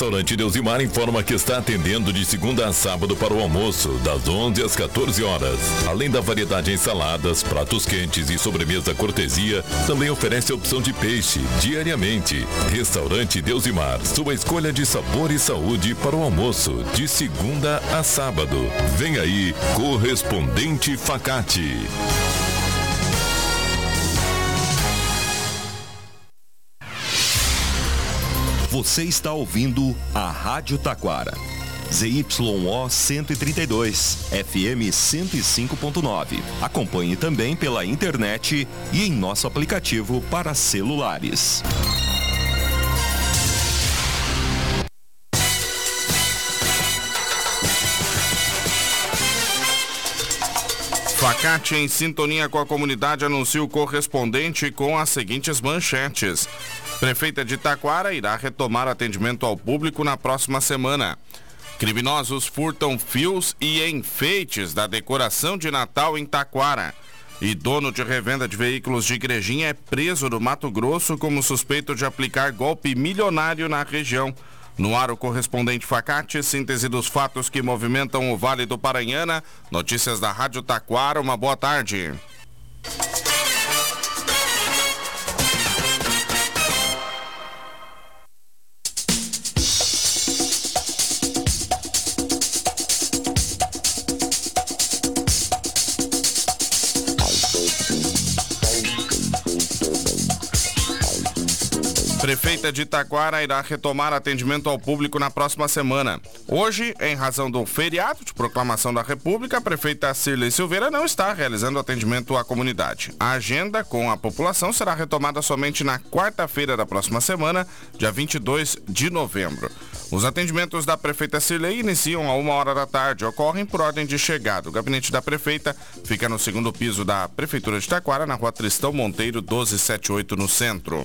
Restaurante Deusimar informa que está atendendo de segunda a sábado para o almoço, das 11 às 14 horas. Além da variedade em saladas, pratos quentes e sobremesa cortesia, também oferece a opção de peixe diariamente. Restaurante Deusimar, sua escolha de sabor e saúde para o almoço, de segunda a sábado. Vem aí, correspondente Facate. Você está ouvindo a Rádio Taquara. ZYO 132, FM 105.9. Acompanhe também pela internet e em nosso aplicativo para celulares. Facate em sintonia com a comunidade anuncia o correspondente com as seguintes manchetes. Prefeita de Taquara irá retomar atendimento ao público na próxima semana. Criminosos furtam fios e enfeites da decoração de Natal em Taquara. E dono de revenda de veículos de Igrejinha é preso no Mato Grosso como suspeito de aplicar golpe milionário na região. No ar, o correspondente Facate, síntese dos fatos que movimentam o Vale do Paranhana. Notícias da Rádio Taquara, uma boa tarde. Prefeita de Itaquara irá retomar atendimento ao público na próxima semana. Hoje, em razão do feriado de proclamação da República, a prefeita Cirlei Silveira não está realizando atendimento à comunidade. A agenda com a população será retomada somente na quarta-feira da próxima semana, dia 22 de novembro. Os atendimentos da prefeita Cirlei iniciam a uma hora da tarde, ocorrem por ordem de chegada. O gabinete da prefeita fica no segundo piso da Prefeitura de Itaquara, na rua Tristão Monteiro, 1278, no centro.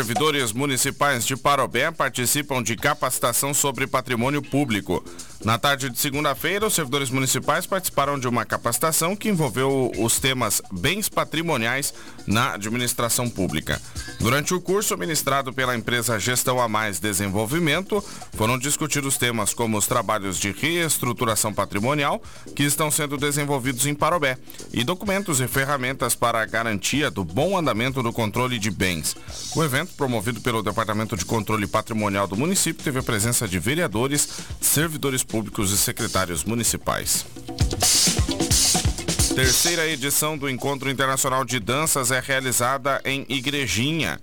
Servidores municipais de Parobé participam de capacitação sobre patrimônio público. Na tarde de segunda-feira, os servidores municipais participaram de uma capacitação que envolveu os temas bens patrimoniais na administração pública. Durante o curso ministrado pela empresa Gestão a Mais Desenvolvimento, foram discutidos temas como os trabalhos de reestruturação patrimonial que estão sendo desenvolvidos em Parobé e documentos e ferramentas para a garantia do bom andamento do controle de bens. O evento, promovido pelo Departamento de Controle Patrimonial do município, teve a presença de vereadores, servidores públicos e secretários municipais. Terceira edição do Encontro Internacional de Danças é realizada em Igrejinha.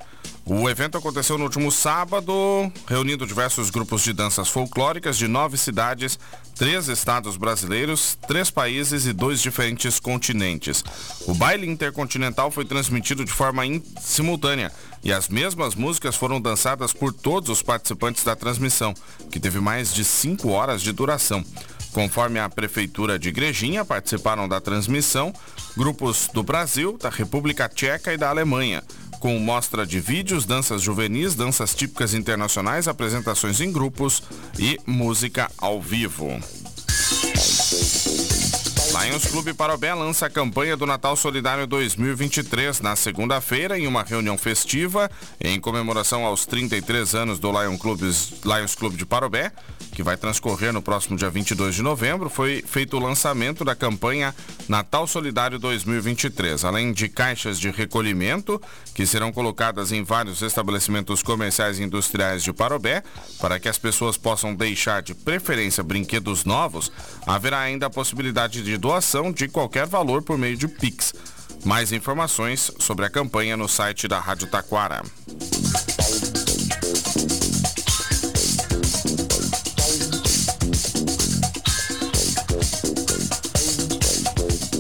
O evento aconteceu no último sábado, reunindo diversos grupos de danças folclóricas de nove cidades, três estados brasileiros, três países e dois diferentes continentes. O baile intercontinental foi transmitido de forma simultânea e as mesmas músicas foram dançadas por todos os participantes da transmissão, que teve mais de cinco horas de duração. Conforme a Prefeitura de Igrejinha, participaram da transmissão grupos do Brasil, da República Tcheca e da Alemanha, com mostra de vídeos, danças juvenis, danças típicas internacionais, apresentações em grupos e música ao vivo. Lions Clube Parobé lança a campanha do Natal Solidário 2023 na segunda-feira em uma reunião festiva em comemoração aos 33 anos do Lion Clubes, Lions Clube de Parobé, que vai transcorrer no próximo dia 22 de novembro. Foi feito o lançamento da campanha Natal Solidário 2023, além de caixas de recolhimento que serão colocadas em vários estabelecimentos comerciais e industriais de Parobé, para que as pessoas possam deixar de preferência brinquedos novos, haverá ainda a possibilidade de doação de qualquer valor por meio de Pix. Mais informações sobre a campanha no site da Rádio Taquara.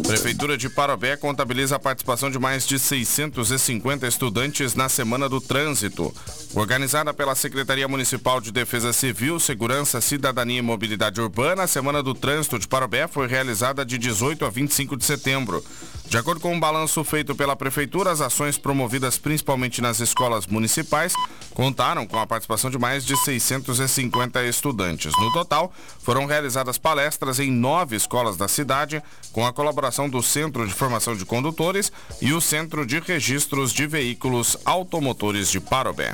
Prefeitura de Parobé contabiliza a participação de mais de 650 estudantes na Semana do Trânsito. Organizada pela Secretaria Municipal de Defesa Civil, Segurança, Cidadania e Mobilidade Urbana, a Semana do Trânsito de Parobé foi realizada de 18 a 25 de setembro. De acordo com um balanço feito pela Prefeitura, as ações promovidas principalmente nas escolas municipais contaram com a participação de mais de 650 estudantes. No total, foram realizadas palestras em nove escolas da cidade, com a colaboração do Centro de Formação de Condutores e o Centro de Registros de Veículos Automotores de Parobé.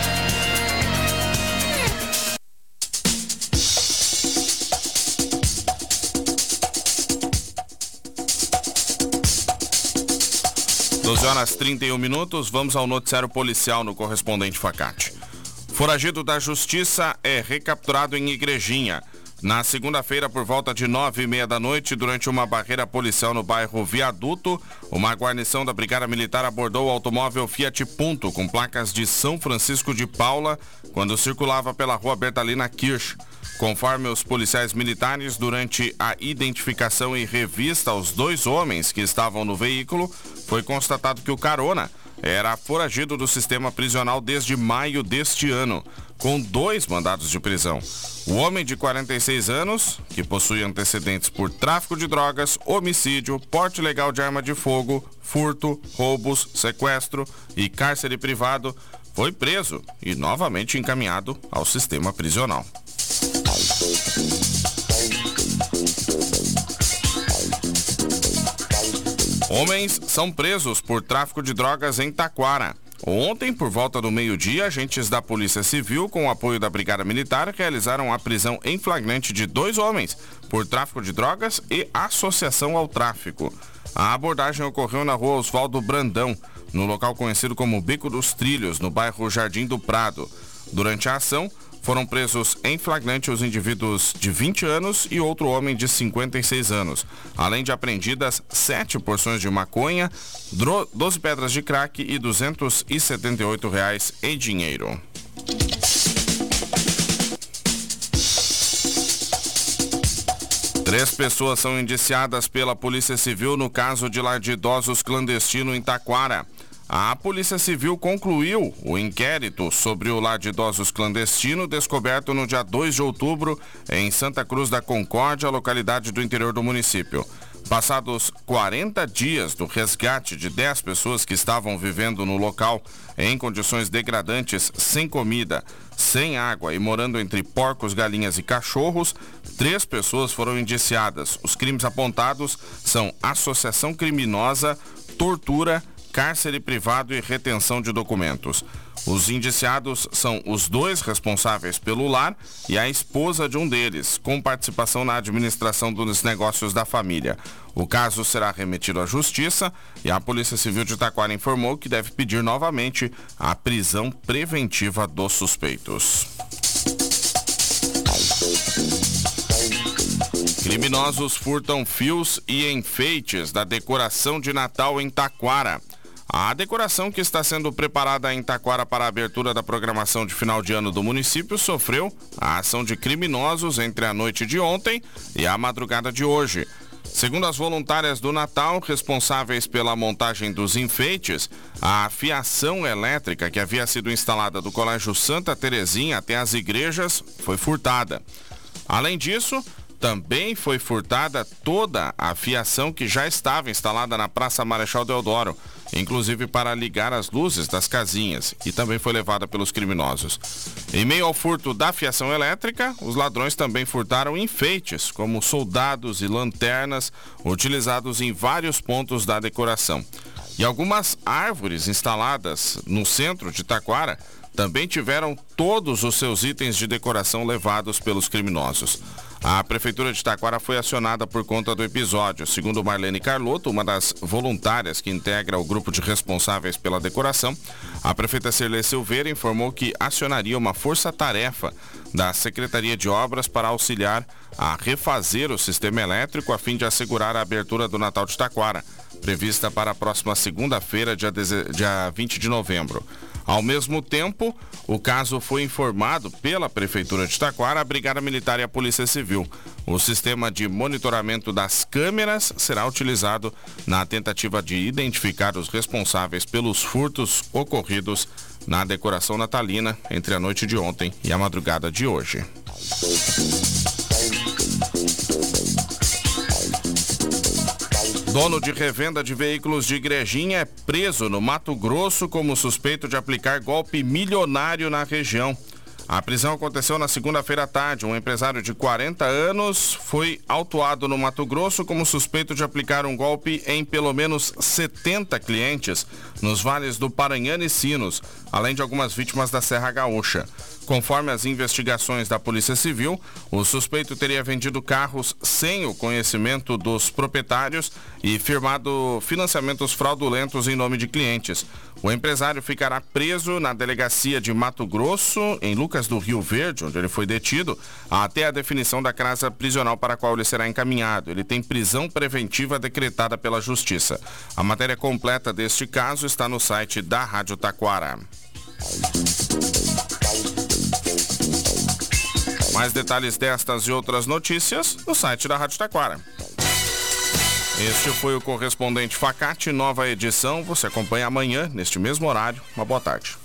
12 horas 31 minutos, vamos ao noticiário policial no correspondente Facate. Foragido da Justiça é recapturado em Igrejinha. Na segunda-feira, por volta de nove e meia da noite, durante uma barreira policial no bairro Viaduto, uma guarnição da Brigada Militar abordou o automóvel Fiat Punto com placas de São Francisco de Paula quando circulava pela rua Bertalina Kirsch. Conforme os policiais militares, durante a identificação e revista aos dois homens que estavam no veículo, foi constatado que o carona era foragido do sistema prisional desde maio deste ano, com dois mandados de prisão. O homem de 46 anos, que possui antecedentes por tráfico de drogas, homicídio, porte ilegal de arma de fogo, furto, roubos, sequestro e cárcere privado, foi preso e novamente encaminhado ao sistema prisional. Homens são presos por tráfico de drogas em Taquara. Ontem, por volta do meio-dia, agentes da Polícia Civil, com o apoio da Brigada Militar, realizaram a prisão em flagrante de dois homens por tráfico de drogas e associação ao tráfico. A abordagem ocorreu na rua Oswaldo Brandão, no local conhecido como Bico dos Trilhos, no bairro Jardim do Prado. Durante a ação, foram presos em flagrante os indivíduos de 20 anos e outro homem de 56 anos, além de apreendidas sete porções de maconha, 12 pedras de crack e 278 reais em dinheiro. Três pessoas são indiciadas pela Polícia Civil no caso de lar de idosos clandestino em Taquara. A Polícia Civil concluiu o inquérito sobre o lar de idosos clandestino descoberto no dia 2 de outubro em Santa Cruz da Concórdia, localidade do interior do município. Passados 40 dias do resgate de 10 pessoas que estavam vivendo no local em condições degradantes, sem comida, sem água e morando entre porcos, galinhas e cachorros, três pessoas foram indiciadas. Os crimes apontados são associação criminosa, tortura cárcere privado e retenção de documentos. Os indiciados são os dois responsáveis pelo lar e a esposa de um deles, com participação na administração dos negócios da família. O caso será remetido à Justiça e a Polícia Civil de Taquara informou que deve pedir novamente a prisão preventiva dos suspeitos. Criminosos furtam fios e enfeites da decoração de Natal em Taquara. A decoração que está sendo preparada em Taquara para a abertura da programação de final de ano do município sofreu a ação de criminosos entre a noite de ontem e a madrugada de hoje. Segundo as voluntárias do Natal, responsáveis pela montagem dos enfeites, a fiação elétrica que havia sido instalada do Colégio Santa Terezinha até as igrejas foi furtada. Além disso, também foi furtada toda a fiação que já estava instalada na Praça Marechal Deodoro, inclusive para ligar as luzes das casinhas, e também foi levada pelos criminosos. Em meio ao furto da fiação elétrica, os ladrões também furtaram enfeites, como soldados e lanternas, utilizados em vários pontos da decoração. E algumas árvores instaladas no centro de Taquara também tiveram todos os seus itens de decoração levados pelos criminosos. A Prefeitura de Taquara foi acionada por conta do episódio. Segundo Marlene Carlotto, uma das voluntárias que integra o grupo de responsáveis pela decoração, a prefeita Cirlei Silveira informou que acionaria uma força-tarefa da Secretaria de Obras para auxiliar a refazer o sistema elétrico a fim de assegurar a abertura do Natal de Taquara, prevista para a próxima segunda-feira, dia, dia 20 de novembro. Ao mesmo tempo, o caso foi informado pela Prefeitura de Taquara, a Brigada Militar e a Polícia Civil. O sistema de monitoramento das câmeras será utilizado na tentativa de identificar os responsáveis pelos furtos ocorridos na decoração natalina entre a noite de ontem e a madrugada de hoje. Dono de revenda de veículos de Igrejinha é preso no Mato Grosso como suspeito de aplicar golpe milionário na região. A prisão aconteceu na segunda-feira à tarde. Um empresário de 40 anos foi autuado no Mato Grosso como suspeito de aplicar um golpe em pelo menos 70 clientes nos vales do Paranhana e Sinos, além de algumas vítimas da Serra Gaúcha. Conforme as investigações da Polícia Civil, o suspeito teria vendido carros sem o conhecimento dos proprietários e firmado financiamentos fraudulentos em nome de clientes. O empresário ficará preso na delegacia de Mato Grosso, em Lucas do Rio Verde, onde ele foi detido, até a definição da casa prisional para a qual ele será encaminhado. Ele tem prisão preventiva decretada pela Justiça. A matéria completa deste caso está no site da Rádio Taquara. Mais detalhes destas e outras notícias no site da Rádio Taquara. Este foi o correspondente Facate, nova edição. Você acompanha amanhã, neste mesmo horário. Uma boa tarde.